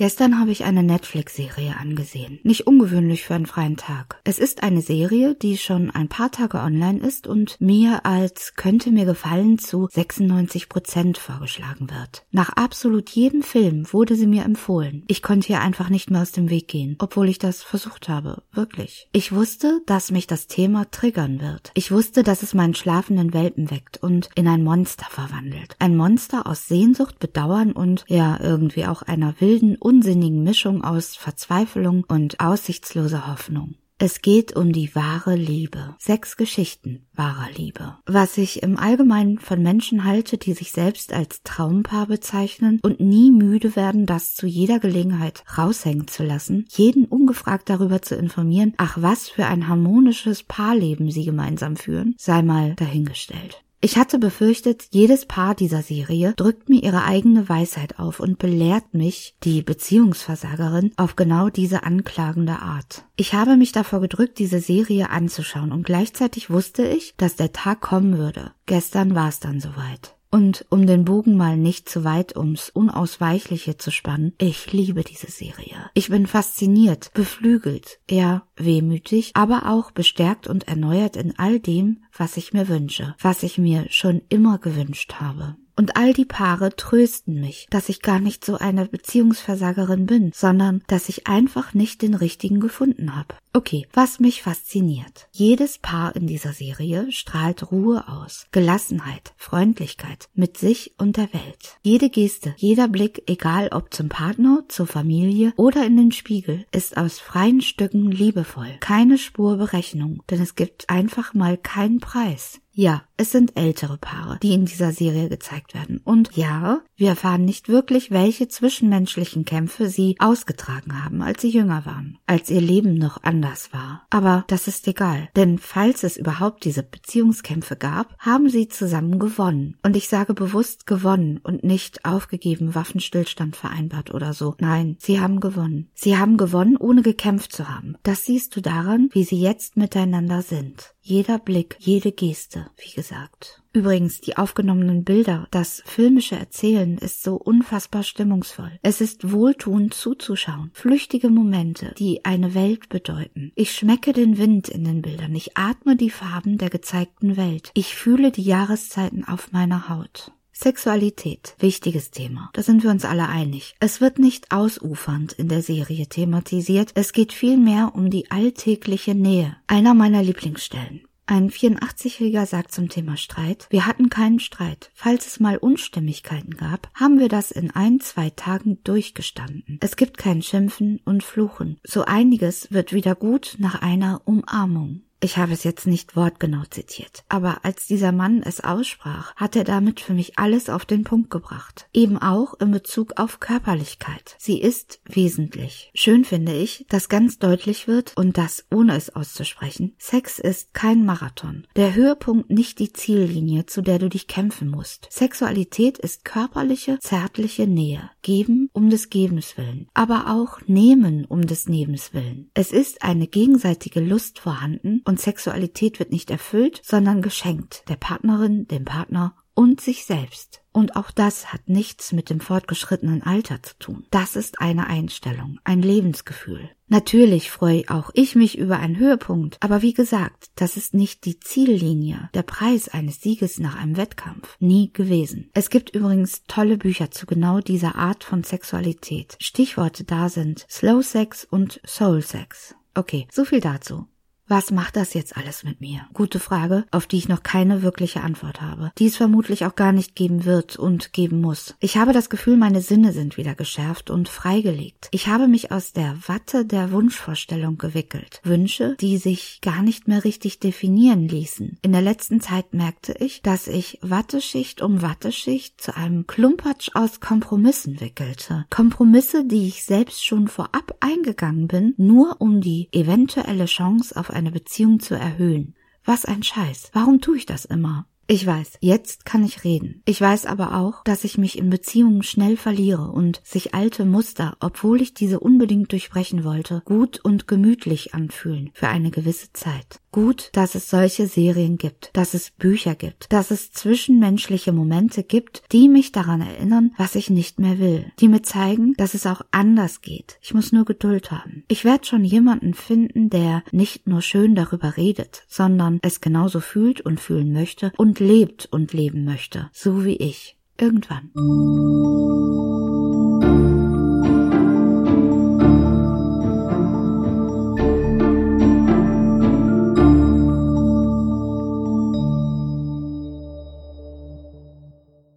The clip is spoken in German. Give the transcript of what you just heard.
Gestern habe ich eine Netflix-Serie angesehen. Nicht ungewöhnlich für einen freien Tag. Es ist eine Serie, die schon ein paar Tage online ist und mir als könnte mir gefallen zu 96 Prozent vorgeschlagen wird. Nach absolut jedem Film wurde sie mir empfohlen. Ich konnte ihr einfach nicht mehr aus dem Weg gehen, obwohl ich das versucht habe. Wirklich. Ich wusste, dass mich das Thema triggern wird. Ich wusste, dass es meinen schlafenden Welpen weckt und in ein Monster verwandelt. Ein Monster aus Sehnsucht, Bedauern und ja, irgendwie auch einer wilden, unsinnigen Mischung aus Verzweiflung und aussichtsloser Hoffnung. Es geht um die wahre Liebe. Sechs Geschichten wahrer Liebe. Was ich im Allgemeinen von Menschen halte, die sich selbst als Traumpaar bezeichnen und nie müde werden, das zu jeder Gelegenheit raushängen zu lassen, jeden ungefragt darüber zu informieren, ach was für ein harmonisches Paarleben sie gemeinsam führen, sei mal dahingestellt. Ich hatte befürchtet, jedes Paar dieser Serie drückt mir ihre eigene Weisheit auf und belehrt mich, die Beziehungsversagerin, auf genau diese anklagende Art. Ich habe mich davor gedrückt, diese Serie anzuschauen und gleichzeitig wusste ich, dass der Tag kommen würde. Gestern war es dann soweit. Und um den Bogen mal nicht zu weit ums Unausweichliche zu spannen, ich liebe diese Serie. Ich bin fasziniert, beflügelt, eher wehmütig, aber auch bestärkt und erneuert in all dem, was ich mir wünsche, was ich mir schon immer gewünscht habe. Und all die Paare trösten mich, dass ich gar nicht so eine Beziehungsversagerin bin, sondern dass ich einfach nicht den richtigen gefunden habe. Okay, was mich fasziniert. Jedes Paar in dieser Serie strahlt Ruhe aus, Gelassenheit, Freundlichkeit mit sich und der Welt. Jede Geste, jeder Blick, egal ob zum Partner, zur Familie oder in den Spiegel, ist aus freien Stücken liebevoll. Keine Spur Berechnung, denn es gibt einfach mal keinen Preis. Ja, es sind ältere Paare, die in dieser Serie gezeigt werden. Und ja, wir erfahren nicht wirklich, welche zwischenmenschlichen Kämpfe sie ausgetragen haben, als sie jünger waren, als ihr Leben noch anders war. Aber das ist egal, denn falls es überhaupt diese Beziehungskämpfe gab, haben sie zusammen gewonnen. Und ich sage bewusst gewonnen und nicht aufgegeben, Waffenstillstand vereinbart oder so. Nein, sie haben gewonnen. Sie haben gewonnen, ohne gekämpft zu haben. Das siehst du daran, wie sie jetzt miteinander sind. Jeder Blick, jede Geste, wie gesagt. Übrigens, die aufgenommenen Bilder, das filmische Erzählen ist so unfassbar stimmungsvoll. Es ist wohltuend zuzuschauen. Flüchtige Momente, die eine Welt bedeuten. Ich schmecke den Wind in den Bildern. Ich atme die Farben der gezeigten Welt. Ich fühle die Jahreszeiten auf meiner Haut. Sexualität, wichtiges Thema. Da sind wir uns alle einig. Es wird nicht ausufernd in der Serie thematisiert, es geht vielmehr um die alltägliche Nähe. Einer meiner Lieblingsstellen. Ein 84-Jähriger sagt zum Thema Streit, wir hatten keinen Streit. Falls es mal Unstimmigkeiten gab, haben wir das in ein, zwei Tagen durchgestanden. Es gibt kein Schimpfen und Fluchen. So einiges wird wieder gut nach einer Umarmung. Ich habe es jetzt nicht wortgenau zitiert, aber als dieser Mann es aussprach, hat er damit für mich alles auf den Punkt gebracht. Eben auch in Bezug auf Körperlichkeit. Sie ist wesentlich. Schön finde ich, dass ganz deutlich wird, und das ohne es auszusprechen, Sex ist kein Marathon. Der Höhepunkt nicht die Ziellinie, zu der du dich kämpfen musst. Sexualität ist körperliche, zärtliche Nähe. Geben um des Gebens willen, aber auch nehmen um des Nebens willen. Es ist eine gegenseitige Lust vorhanden, und Sexualität wird nicht erfüllt, sondern geschenkt der Partnerin, dem Partner und sich selbst. Und auch das hat nichts mit dem fortgeschrittenen Alter zu tun. Das ist eine Einstellung, ein Lebensgefühl. Natürlich freue auch ich mich über einen Höhepunkt, aber wie gesagt, das ist nicht die Ziellinie, der Preis eines Sieges nach einem Wettkampf. Nie gewesen. Es gibt übrigens tolle Bücher zu genau dieser Art von Sexualität. Stichworte da sind Slow Sex und Soul Sex. Okay, so viel dazu. Was macht das jetzt alles mit mir? Gute Frage, auf die ich noch keine wirkliche Antwort habe, die es vermutlich auch gar nicht geben wird und geben muss. Ich habe das Gefühl, meine Sinne sind wieder geschärft und freigelegt. Ich habe mich aus der Watte der Wunschvorstellung gewickelt. Wünsche, die sich gar nicht mehr richtig definieren ließen. In der letzten Zeit merkte ich, dass ich Watteschicht um Watteschicht zu einem Klumpatsch aus Kompromissen wickelte. Kompromisse, die ich selbst schon vorab eingegangen bin, nur um die eventuelle Chance auf eine Beziehung zu erhöhen. Was ein Scheiß. Warum tue ich das immer? Ich weiß, jetzt kann ich reden. Ich weiß aber auch, dass ich mich in Beziehungen schnell verliere und sich alte Muster, obwohl ich diese unbedingt durchbrechen wollte, gut und gemütlich anfühlen für eine gewisse Zeit. Gut, dass es solche Serien gibt, dass es Bücher gibt, dass es zwischenmenschliche Momente gibt, die mich daran erinnern, was ich nicht mehr will, die mir zeigen, dass es auch anders geht. Ich muss nur Geduld haben. Ich werde schon jemanden finden, der nicht nur schön darüber redet, sondern es genauso fühlt und fühlen möchte und lebt und leben möchte, so wie ich. Irgendwann.